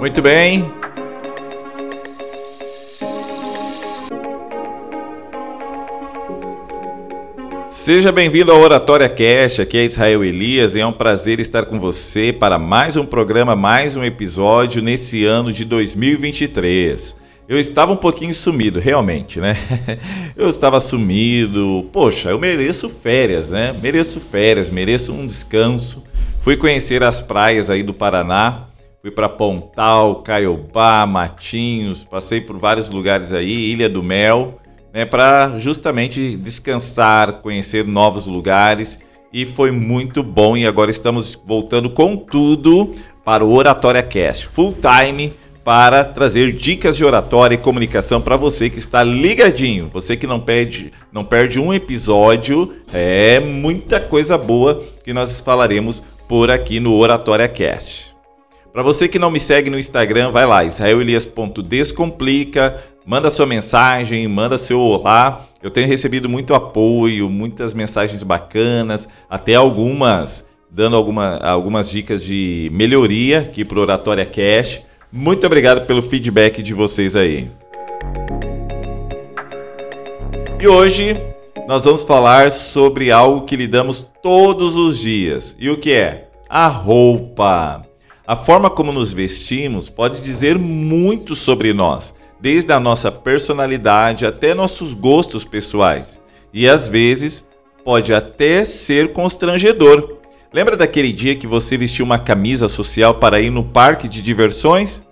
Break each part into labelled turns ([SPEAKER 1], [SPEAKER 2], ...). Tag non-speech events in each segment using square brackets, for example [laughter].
[SPEAKER 1] Muito bem. Seja bem-vindo ao Oratória Cast, aqui é Israel Elias e é um prazer estar com você para mais um programa, mais um episódio nesse ano de 2023. Eu estava um pouquinho sumido, realmente, né? [laughs] Eu estava sumido. Poxa, eu mereço férias, né? Mereço férias, mereço um descanso. Fui conhecer as praias aí do Paraná Fui para Pontal, Caiobá, Matinhos, passei por vários lugares aí, Ilha do Mel, né, para justamente descansar, conhecer novos lugares e foi muito bom. E agora estamos voltando com tudo para o Oratória Cast, full time para trazer dicas de oratória e comunicação para você que está ligadinho, você que não perde, não perde um episódio, é muita coisa boa que nós falaremos por aqui no Oratória Cast. Para você que não me segue no Instagram, vai lá, israelelias.descomplica, manda sua mensagem, manda seu olá. Eu tenho recebido muito apoio, muitas mensagens bacanas, até algumas dando alguma, algumas dicas de melhoria aqui para Oratória Cash. Muito obrigado pelo feedback de vocês aí. E hoje nós vamos falar sobre algo que lidamos todos os dias. E o que é? A roupa. A forma como nos vestimos pode dizer muito sobre nós, desde a nossa personalidade até nossos gostos pessoais. E às vezes pode até ser constrangedor. Lembra daquele dia que você vestiu uma camisa social para ir no parque de diversões?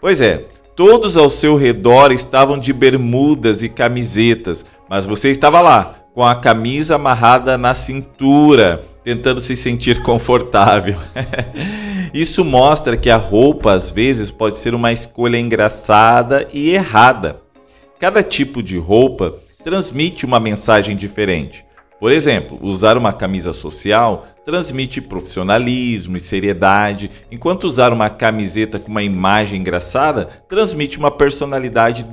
[SPEAKER 1] Pois é, todos ao seu redor estavam de bermudas e camisetas, mas você estava lá, com a camisa amarrada na cintura, tentando se sentir confortável. [laughs] Isso mostra que a roupa às vezes pode ser uma escolha engraçada e errada. Cada tipo de roupa transmite uma mensagem diferente. Por exemplo, usar uma camisa social transmite profissionalismo e seriedade, enquanto usar uma camiseta com uma imagem engraçada transmite uma personalidade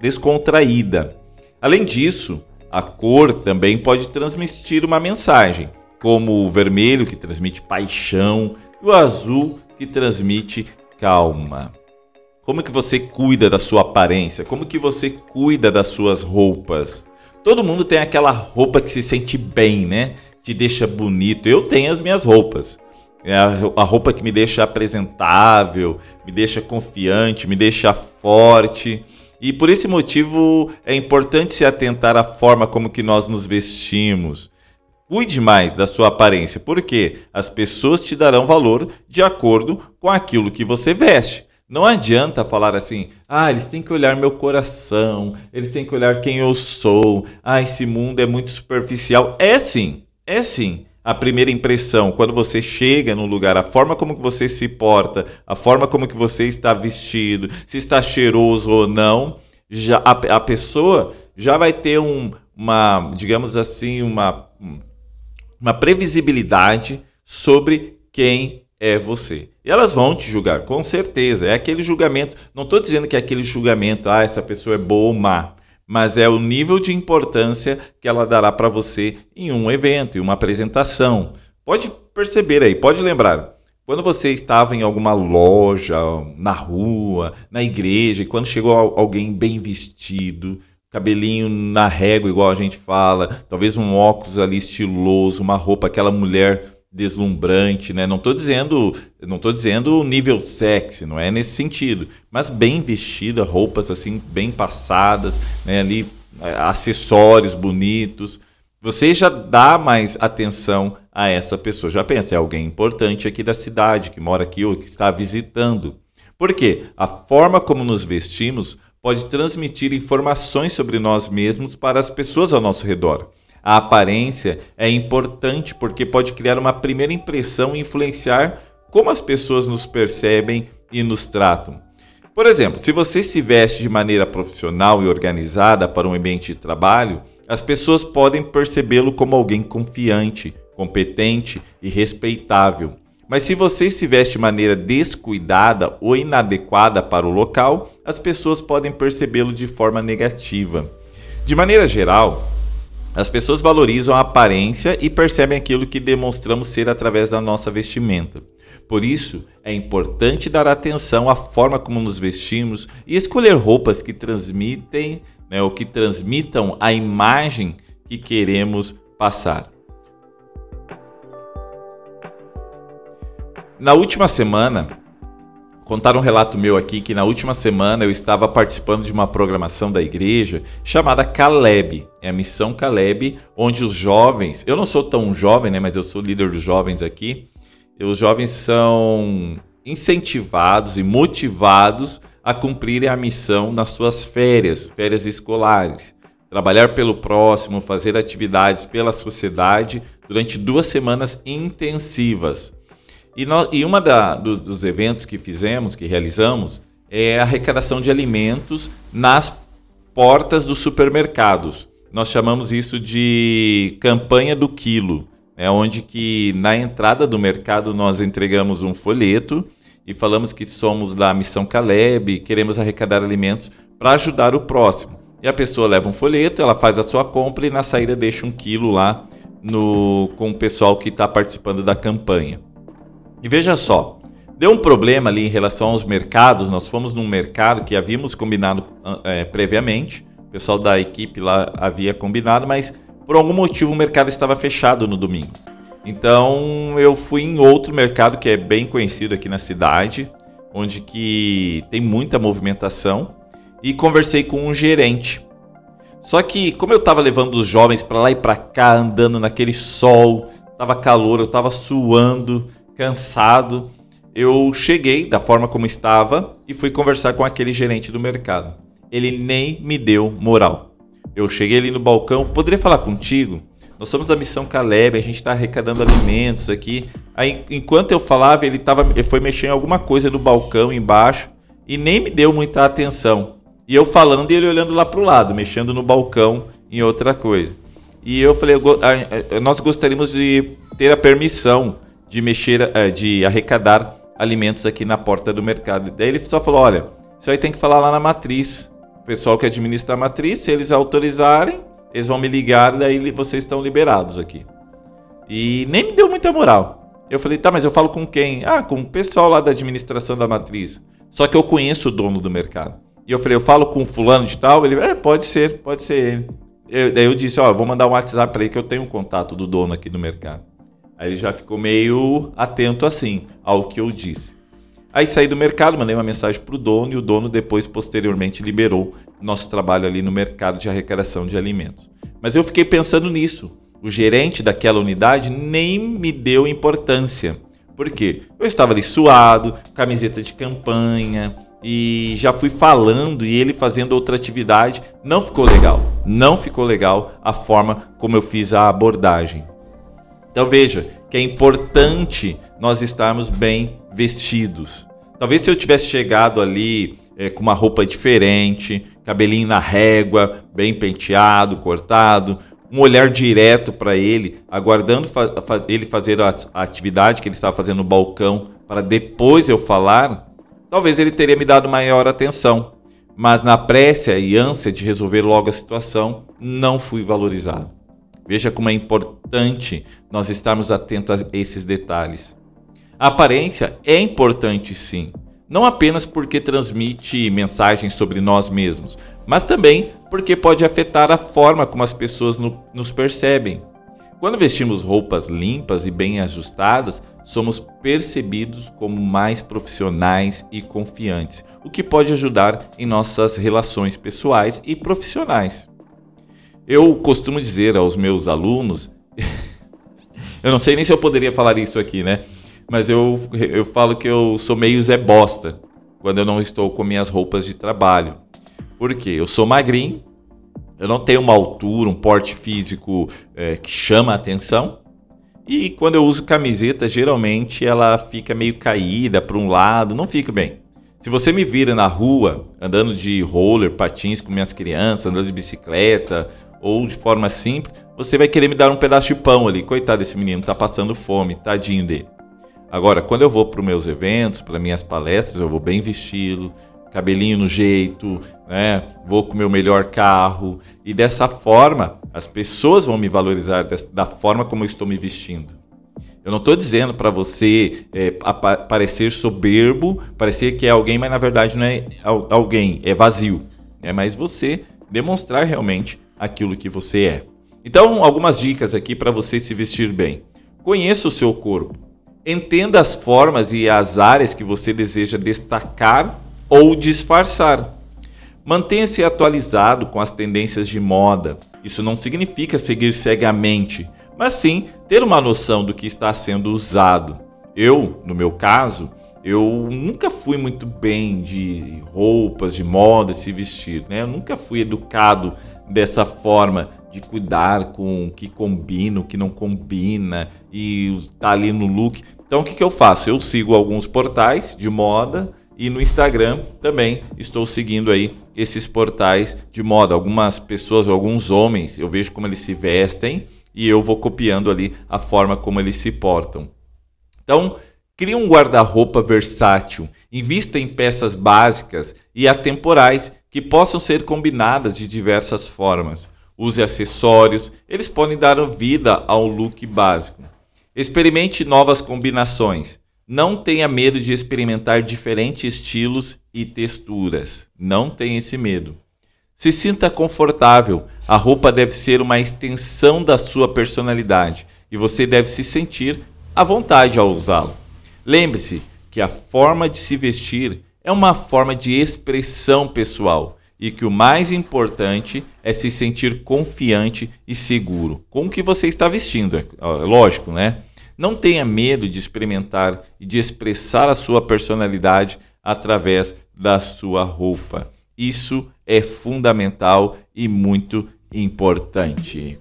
[SPEAKER 1] descontraída. Além disso, a cor também pode transmitir uma mensagem, como o vermelho, que transmite paixão, e o azul que transmite calma. Como que você cuida da sua aparência? Como que você cuida das suas roupas? Todo mundo tem aquela roupa que se sente bem, né? Te deixa bonito. Eu tenho as minhas roupas. É a roupa que me deixa apresentável, me deixa confiante, me deixa forte. E por esse motivo é importante se atentar à forma como que nós nos vestimos. Cuide mais da sua aparência, porque as pessoas te darão valor de acordo com aquilo que você veste. Não adianta falar assim, ah, eles têm que olhar meu coração, eles têm que olhar quem eu sou, ah, esse mundo é muito superficial. É sim, é sim. A primeira impressão, quando você chega no lugar, a forma como que você se porta, a forma como que você está vestido, se está cheiroso ou não, já a, a pessoa já vai ter um, uma, digamos assim, uma uma previsibilidade sobre quem é você. E elas vão te julgar, com certeza. É aquele julgamento. Não estou dizendo que é aquele julgamento, ah, essa pessoa é boa ou má. Mas é o nível de importância que ela dará para você em um evento, em uma apresentação. Pode perceber aí, pode lembrar. Quando você estava em alguma loja, na rua, na igreja, e quando chegou alguém bem vestido, cabelinho na régua, igual a gente fala, talvez um óculos ali estiloso, uma roupa, aquela mulher deslumbrante, né? Não estou dizendo, não tô dizendo nível sexy, não é nesse sentido, mas bem vestida, roupas assim bem passadas, né? Ali é, acessórios bonitos. Você já dá mais atenção a essa pessoa. Já pensa, é alguém importante aqui da cidade, que mora aqui ou que está visitando. Por quê? A forma como nos vestimos pode transmitir informações sobre nós mesmos para as pessoas ao nosso redor. A aparência é importante porque pode criar uma primeira impressão e influenciar como as pessoas nos percebem e nos tratam. Por exemplo, se você se veste de maneira profissional e organizada para um ambiente de trabalho, as pessoas podem percebê-lo como alguém confiante, competente e respeitável. Mas se você se veste de maneira descuidada ou inadequada para o local, as pessoas podem percebê-lo de forma negativa. De maneira geral, as pessoas valorizam a aparência e percebem aquilo que demonstramos ser através da nossa vestimenta. Por isso, é importante dar atenção à forma como nos vestimos e escolher roupas que transmitem, né, ou que transmitam a imagem que queremos passar. Na última semana, contar um relato meu aqui que na última semana eu estava participando de uma programação da igreja chamada Caleb, é a missão Caleb, onde os jovens, eu não sou tão jovem, né, mas eu sou líder dos jovens aqui. Os jovens são incentivados e motivados a cumprirem a missão nas suas férias, férias escolares. Trabalhar pelo próximo, fazer atividades pela sociedade durante duas semanas intensivas. E, nós, e uma da, dos, dos eventos que fizemos, que realizamos, é a arrecadação de alimentos nas portas dos supermercados. Nós chamamos isso de campanha do quilo, né, onde que na entrada do mercado nós entregamos um folheto e falamos que somos da Missão Caleb e queremos arrecadar alimentos para ajudar o próximo. E a pessoa leva um folheto, ela faz a sua compra e na saída deixa um quilo lá no, com o pessoal que está participando da campanha. E veja só, deu um problema ali em relação aos mercados. Nós fomos num mercado que havíamos combinado é, previamente. O pessoal da equipe lá havia combinado, mas por algum motivo o mercado estava fechado no domingo. Então eu fui em outro mercado que é bem conhecido aqui na cidade, onde que tem muita movimentação e conversei com um gerente. Só que como eu estava levando os jovens para lá e para cá, andando naquele sol, estava calor, eu estava suando, cansado, eu cheguei da forma como estava e fui conversar com aquele gerente do mercado. Ele nem me deu moral. Eu cheguei ali no balcão, poderia falar contigo? Nós somos a missão Caleb, a gente está arrecadando alimentos aqui. Aí, enquanto eu falava, ele, tava, ele foi mexendo em alguma coisa no balcão embaixo e nem me deu muita atenção. E eu falando e ele olhando lá para o lado, mexendo no balcão em outra coisa. E eu falei, nós gostaríamos de ter a permissão de mexer, é, de arrecadar alimentos aqui na porta do mercado. Daí ele só falou: olha, isso aí tem que falar lá na matriz. O pessoal que administra a matriz, se eles autorizarem, eles vão me ligar, daí vocês estão liberados aqui. E nem me deu muita moral. Eu falei, tá, mas eu falo com quem? Ah, com o pessoal lá da administração da matriz. Só que eu conheço o dono do mercado. E eu falei, eu falo com fulano de tal? Ele, é, pode ser, pode ser ele. Eu, daí eu disse, ó, eu vou mandar um WhatsApp para ele que eu tenho um contato do dono aqui do mercado. Aí ele já ficou meio atento assim ao que eu disse. Aí saí do mercado, mandei uma mensagem para o dono e o dono depois, posteriormente, liberou nosso trabalho ali no mercado de arrecadação de alimentos. Mas eu fiquei pensando nisso. O gerente daquela unidade nem me deu importância. Por quê? Eu estava ali suado, camiseta de campanha, e já fui falando e ele fazendo outra atividade. Não ficou legal. Não ficou legal a forma como eu fiz a abordagem. Então veja que é importante nós estarmos bem vestidos. Talvez se eu tivesse chegado ali é, com uma roupa diferente, cabelinho na régua, bem penteado, cortado, um olhar direto para ele, aguardando fa ele fazer a, a atividade que ele estava fazendo no balcão para depois eu falar, talvez ele teria me dado maior atenção. Mas na pressa e ânsia de resolver logo a situação, não fui valorizado. Veja como é importante nós estarmos atentos a esses detalhes. A aparência é importante sim, não apenas porque transmite mensagens sobre nós mesmos, mas também porque pode afetar a forma como as pessoas no, nos percebem. Quando vestimos roupas limpas e bem ajustadas, somos percebidos como mais profissionais e confiantes, o que pode ajudar em nossas relações pessoais e profissionais. Eu costumo dizer aos meus alunos, [laughs] eu não sei nem se eu poderia falar isso aqui, né? Mas eu, eu falo que eu sou meio Zé Bosta quando eu não estou com minhas roupas de trabalho. Por quê? Eu sou magrinho, eu não tenho uma altura, um porte físico é, que chama a atenção. E quando eu uso camiseta, geralmente ela fica meio caída para um lado, não fica bem. Se você me vira na rua, andando de roller, patins com minhas crianças, andando de bicicleta, ou de forma simples, você vai querer me dar um pedaço de pão ali. Coitado desse menino, tá passando fome, tadinho dele. Agora, quando eu vou para os meus eventos, para minhas palestras, eu vou bem vestido, cabelinho no jeito, né? Vou com o meu melhor carro e dessa forma as pessoas vão me valorizar da forma como eu estou me vestindo. Eu não estou dizendo para você é, parecer soberbo, parecer que é alguém, mas na verdade não é alguém, é vazio. É mais você demonstrar realmente aquilo que você é. Então, algumas dicas aqui para você se vestir bem. Conheça o seu corpo. Entenda as formas e as áreas que você deseja destacar ou disfarçar. Mantenha-se atualizado com as tendências de moda. Isso não significa seguir cegamente, mas sim ter uma noção do que está sendo usado. Eu, no meu caso, eu nunca fui muito bem de roupas, de moda, se vestir, né? Eu nunca fui educado dessa forma de cuidar com o que combina, o que não combina e tá ali no look. Então o que, que eu faço? Eu sigo alguns portais de moda e no Instagram também estou seguindo aí esses portais de moda. Algumas pessoas, alguns homens, eu vejo como eles se vestem e eu vou copiando ali a forma como eles se portam. Então, crie um guarda-roupa versátil, invista em peças básicas e atemporais que possam ser combinadas de diversas formas. Use acessórios, eles podem dar vida ao look básico. Experimente novas combinações. Não tenha medo de experimentar diferentes estilos e texturas. Não tenha esse medo. Se sinta confortável. A roupa deve ser uma extensão da sua personalidade e você deve se sentir à vontade ao usá-lo. Lembre-se que a forma de se vestir é uma forma de expressão pessoal e que o mais importante é se sentir confiante e seguro com o que você está vestindo. É lógico, né? Não tenha medo de experimentar e de expressar a sua personalidade através da sua roupa. Isso é fundamental e muito importante.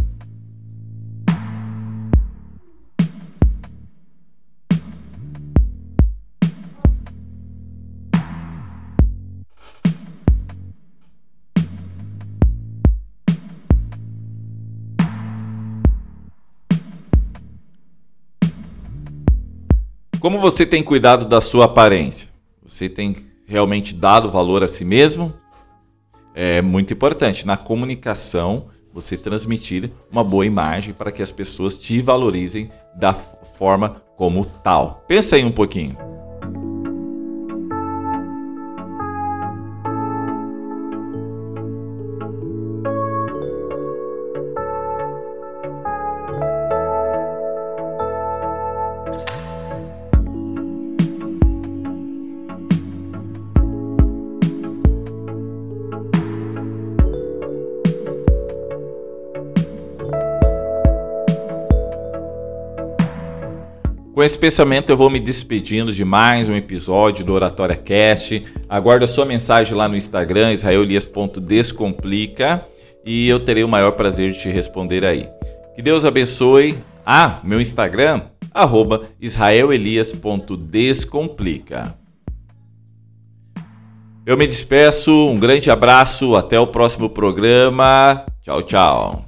[SPEAKER 1] Como você tem cuidado da sua aparência? Você tem realmente dado valor a si mesmo? É muito importante na comunicação você transmitir uma boa imagem para que as pessoas te valorizem da forma como tal. Pensa aí um pouquinho. Com esse pensamento eu vou me despedindo de mais um episódio do Oratória Cast. Aguardo a sua mensagem lá no Instagram, israelias.descomplica, e eu terei o maior prazer de te responder aí. Que Deus abençoe. Ah, meu Instagram, arroba israelelias.descomplica. Eu me despeço, um grande abraço, até o próximo programa. Tchau, tchau.